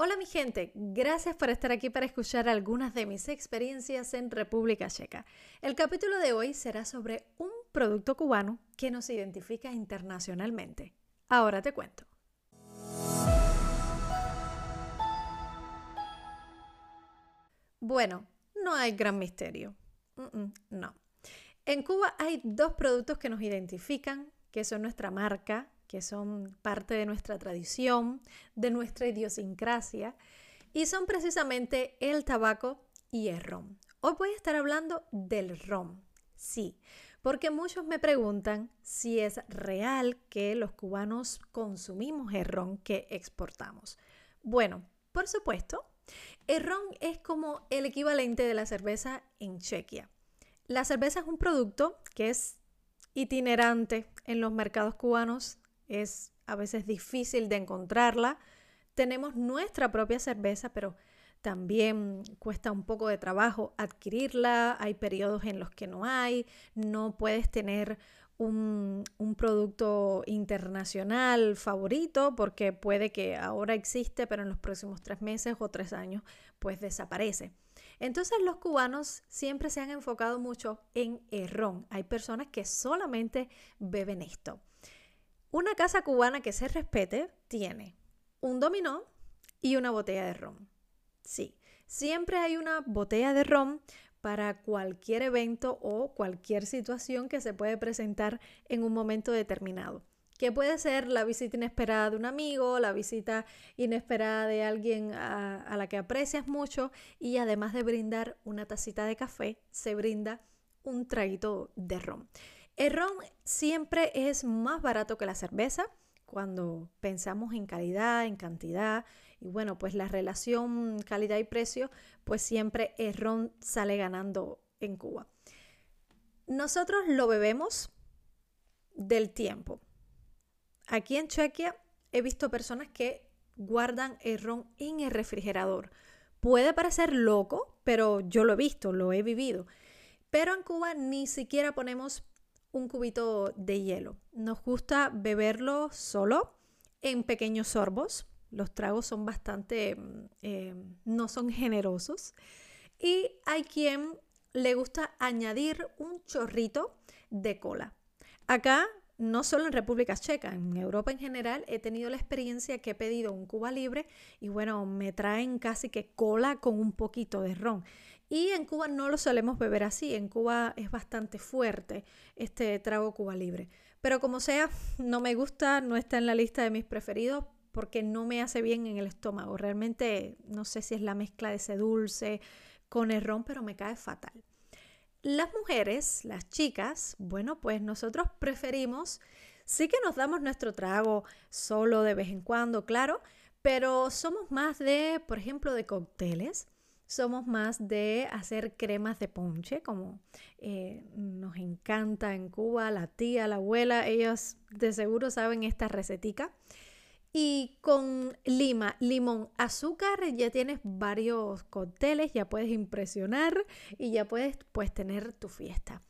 Hola mi gente, gracias por estar aquí para escuchar algunas de mis experiencias en República Checa. El capítulo de hoy será sobre un producto cubano que nos identifica internacionalmente. Ahora te cuento. Bueno, no hay gran misterio. no. En Cuba hay dos productos que nos identifican, que son nuestra marca, que son parte de nuestra tradición, de nuestra idiosincrasia, y son precisamente el tabaco y el ron. Hoy voy a estar hablando del ron. Sí, porque muchos me preguntan si es real que los cubanos consumimos el ron que exportamos. Bueno, por supuesto, el ron es como el equivalente de la cerveza en Chequia. La cerveza es un producto que es itinerante en los mercados cubanos, es a veces difícil de encontrarla. Tenemos nuestra propia cerveza, pero también cuesta un poco de trabajo adquirirla, hay periodos en los que no hay, no puedes tener un, producto internacional favorito porque puede que ahora existe, pero en los próximos tres meses o tres años pues desaparece. Entonces los cubanos siempre se han enfocado mucho en el ron. Hay personas que solamente beben esto. Una casa cubana que se respete tiene un dominó y una botella de ron. Sí, siempre hay una botella de ron para cualquier evento o cualquier situación que se puede presentar en un momento determinado. Que puede ser la visita inesperada de un amigo, la visita inesperada de alguien a, la que aprecias mucho y además de brindar una tacita de café, se brinda un traguito de ron. El ron siempre es más barato que la cerveza cuando pensamos en calidad, en cantidad, y bueno, pues la relación calidad y precio, pues siempre el ron sale ganando en Cuba. Nosotros lo bebemos del tiempo. Aquí en Chequia he visto personas que guardan el ron en el refrigerador. Puede parecer loco, pero yo lo he visto, lo he vivido. Pero en Cuba ni siquiera ponemos un cubito de hielo. Nos gusta beberlo solo en pequeños sorbos. Los tragos son bastante, mm, eh, no son generosos. Y hay quien le gusta añadir un chorrito de cola. Acá, no solo en República Checa, en Europa en general, he tenido la experiencia que he pedido un Cuba libre y bueno, me traen casi que cola con un poquito de ron. Y en Cuba no lo solemos beber así, en Cuba es bastante fuerte este trago Cuba libre. Pero como sea, no me gusta, no está en la lista de mis preferidos porque no me hace bien en el estómago. Realmente no sé si es la mezcla de ese dulce con el ron, pero me cae fatal. Las mujeres, las chicas, bueno, pues nosotros preferimos, sí que nos damos nuestro trago solo de vez en cuando, claro, pero somos más de, por ejemplo, de cócteles somos más de hacer cremas de ponche, como eh, nos encanta en Cuba, la tía, la abuela, ellos de seguro saben esta recetica. Y con lima, limón, azúcar, ya tienes varios cócteles, ya puedes impresionar y ya puedes pues, tener tu fiesta.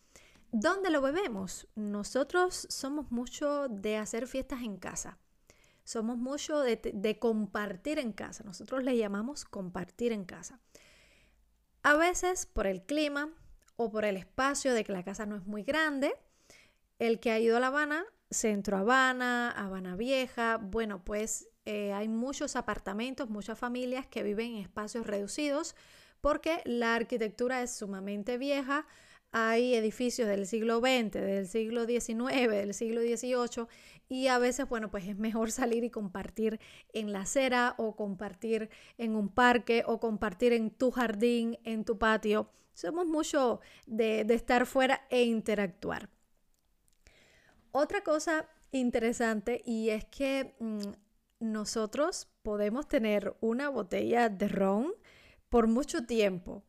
¿Dónde lo bebemos? Nosotros somos mucho de hacer fiestas en casa. Somos mucho de, de compartir en casa. Nosotros le llamamos compartir en casa. A veces por el clima o por el espacio de que la casa no es muy grande, el que ha ido a La Habana, Centro Habana, Habana Vieja, bueno, pues eh, hay muchos apartamentos, muchas familias que viven en espacios reducidos porque la arquitectura es sumamente vieja, hay edificios del siglo XX, del siglo XIX, del siglo XVIII y a veces, bueno, pues es mejor salir y compartir en la acera o compartir en un parque o compartir en tu jardín, en tu patio. Somos mucho de, estar fuera e interactuar. Otra cosa interesante y es que mm, nosotros podemos tener una botella de ron por mucho tiempo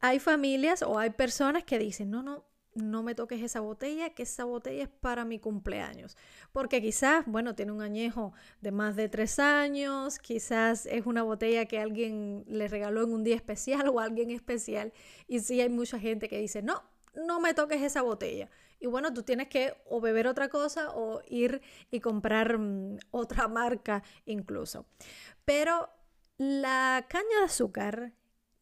hay familias o hay personas que dicen, no, no, no me toques esa botella, que esa botella es para mi cumpleaños. Porque quizás, bueno, tiene un añejo de más de tres años, quizás es una botella que alguien le regaló en un día especial o alguien especial. Y sí hay mucha gente que dice, no, no me toques esa botella. Y bueno, tú tienes que o beber otra cosa o ir y comprar mm, otra marca incluso. Pero La caña de azúcar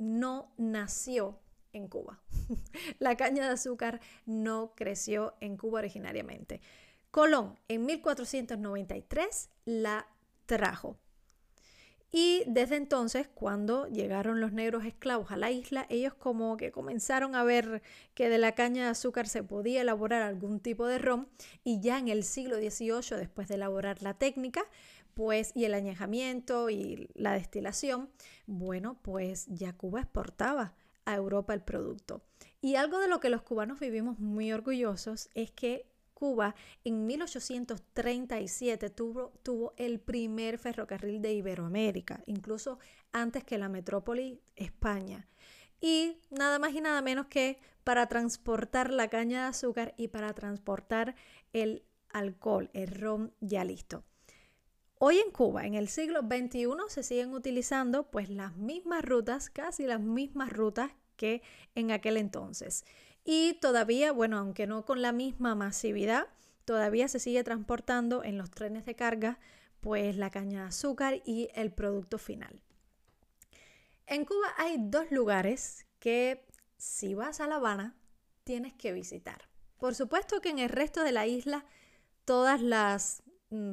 no nació en Cuba. la caña de azúcar no creció en Cuba originariamente. Colón en 1493 la trajo. Y desde entonces, cuando llegaron los negros esclavos a la isla, ellos como que comenzaron a ver que de la caña de azúcar se podía elaborar algún tipo de ron y ya en el siglo XVIII, después de elaborar la técnica, pues y el añejamiento y la destilación, bueno, pues ya Cuba exportaba a Europa el producto. Y algo de lo que los cubanos vivimos muy orgullosos es que Cuba en 1837 tuvo, tuvo el primer ferrocarril de Iberoamérica, incluso antes que la metrópoli España. Y nada más y nada menos que para transportar la caña de azúcar y para transportar el alcohol, el ron ya listo. Hoy en Cuba, en el siglo XXI, se siguen utilizando pues las mismas rutas, casi las mismas rutas que en aquel entonces. Y todavía, bueno, aunque no con la misma masividad, todavía se sigue transportando en los trenes de carga pues la caña de azúcar y el producto final. En Cuba hay dos lugares que si vas a La Habana tienes que visitar. Por supuesto que en el resto de la isla todas las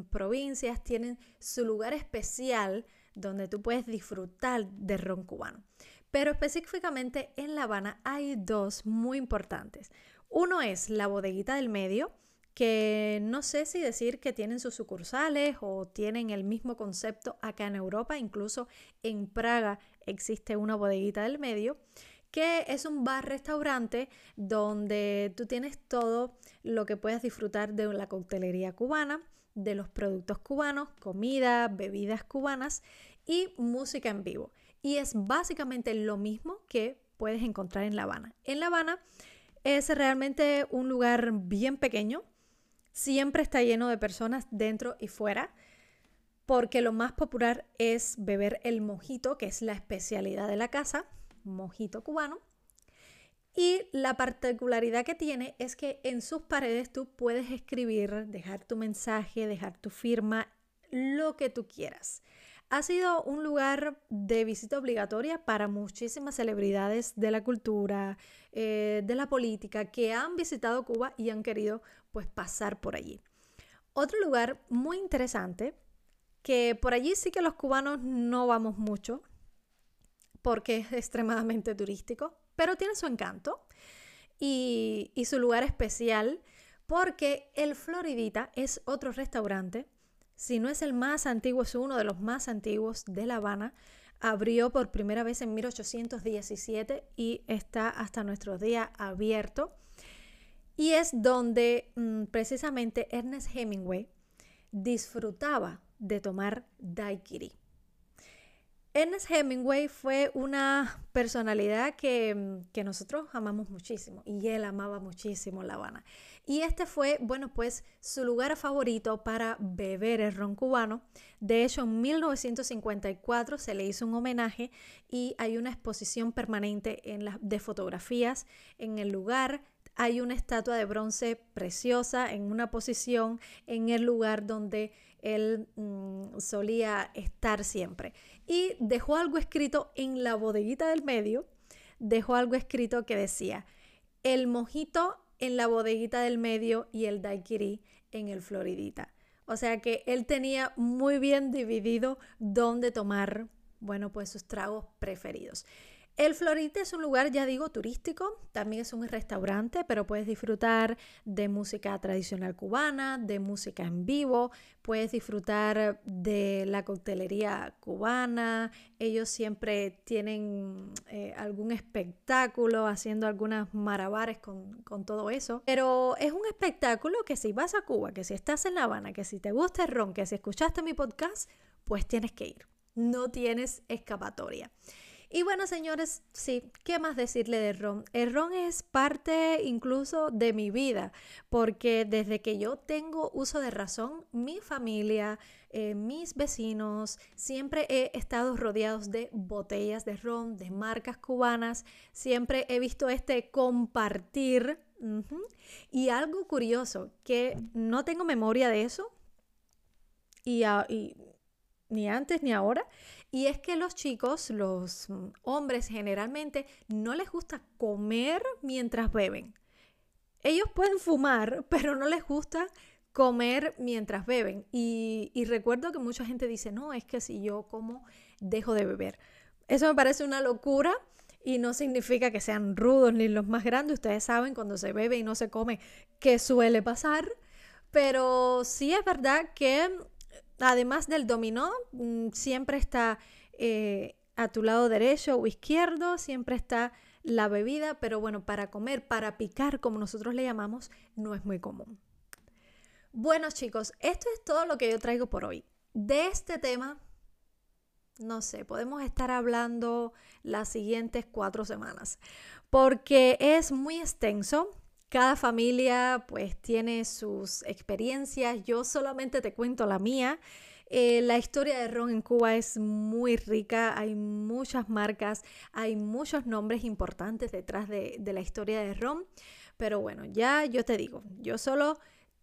provincias tienen su lugar especial donde tú puedes disfrutar de ron cubano. Pero específicamente en La Habana hay dos muy importantes. Uno es la bodeguita del medio, que no sé si decir que tienen sus sucursales o tienen el mismo concepto acá en Europa, incluso en Praga existe una bodeguita del medio, que es un bar-restaurante donde tú tienes todo lo que puedes disfrutar de la coctelería cubana, de los productos cubanos, comida, bebidas cubanas y música en vivo y es básicamente lo mismo que puedes encontrar en La Habana. En La Habana es realmente un lugar bien pequeño, siempre está lleno de personas dentro y fuera, porque lo más popular es beber el mojito, que es la especialidad de la casa, mojito cubano. Y la particularidad que tiene es que en sus paredes tú puedes escribir, dejar tu mensaje, dejar tu firma, lo que tú quieras. Ha sido un lugar de visita obligatoria para muchísimas celebridades de la cultura, eh, de la política, que han visitado Cuba y han querido pues pasar por allí. Otro lugar muy interesante, que por allí sí que los cubanos no vamos mucho, porque es extremadamente turístico, pero tiene su encanto y, su lugar especial, porque el Floridita es otro restaurante si no es el más antiguo, es uno de los más antiguos de La Habana. Abrió por primera vez en 1817 y está hasta nuestros días abierto. Y es donde mm, precisamente Ernest Hemingway disfrutaba de tomar daiquiri. Ernest Hemingway fue una personalidad que, mm, que, nosotros amamos muchísimo y él amaba muchísimo La Habana. Y este fue, bueno, pues su lugar favorito para beber el ron cubano. De hecho, en 1954 se le hizo un homenaje y hay una exposición permanente en la, de fotografías en el lugar. Hay una estatua de bronce preciosa en una posición en el lugar donde él mm, solía estar siempre. Y dejó algo escrito en la bodeguita del medio, dejó algo escrito que decía, el mojito en la bodeguita del medio y el daiquiri en el Floridita. O sea que él tenía muy bien dividido dónde tomar, bueno, pues sus tragos preferidos. El Florite es un lugar, ya digo, turístico, también es un restaurante, pero puedes disfrutar de música tradicional cubana, de música en vivo, puedes disfrutar de la coctelería cubana, ellos siempre tienen eh, algún espectáculo haciendo algunas marabares con, con todo eso, pero es un espectáculo que si vas a Cuba, que si estás en La Habana, que si te gusta el ron, que si escuchaste mi podcast, pues tienes que ir, no tienes escapatoria. Y bueno, señores, sí, ¿qué más decirle de ron? El ron es parte incluso de mi vida, porque desde que yo tengo uso de razón, mi familia, eh, mis vecinos, siempre he estado rodeados de botellas de ron, de marcas cubanas, siempre he visto este compartir. Y algo curioso, que no tengo memoria de eso, y, y ni antes ni ahora, Y es que los chicos, los mm, hombres generalmente, no les gusta comer mientras beben. Ellos pueden fumar, pero no les gusta comer mientras beben. Y, y, recuerdo que mucha gente dice, no, es que si yo como, dejo de beber. Eso me parece una locura y no significa que sean rudos ni los más grandes. Ustedes saben cuando se bebe y no se come qué suele pasar. Pero sí es verdad que además del dominó, mm, siempre está eh, a tu lado derecho o izquierdo, siempre está la bebida, pero bueno, para comer, para picar, como nosotros le llamamos, no es muy común. Bueno chicos, esto es todo lo que yo traigo por hoy. De este tema, no sé, podemos estar hablando las siguientes cuatro semanas, porque es muy extenso. Cada familia pues tiene sus experiencias, yo solamente te cuento la mía. Eh, la historia de ron en Cuba es muy rica, hay muchas marcas, hay muchos nombres importantes detrás de, de la historia de ron, pero bueno, ya yo te digo, yo solo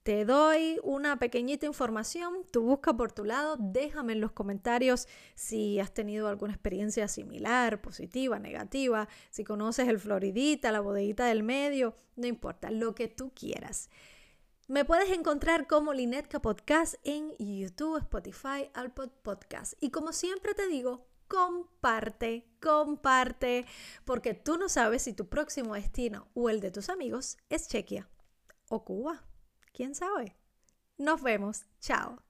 te doy una pequeñita información, tú busca por tu lado, déjame en los comentarios si has tenido alguna experiencia similar, positiva, negativa, si conoces el Floridita, la bodeguita del medio, no importa, lo que tú quieras. Me puedes encontrar como Linetka Podcast en YouTube, Spotify, Alpod Podcast. Y como siempre te digo, comparte, comparte, porque tú no sabes si tu próximo destino o el de tus amigos es Chequia o Cuba. ¿Quién sabe? Nos vemos. Chao.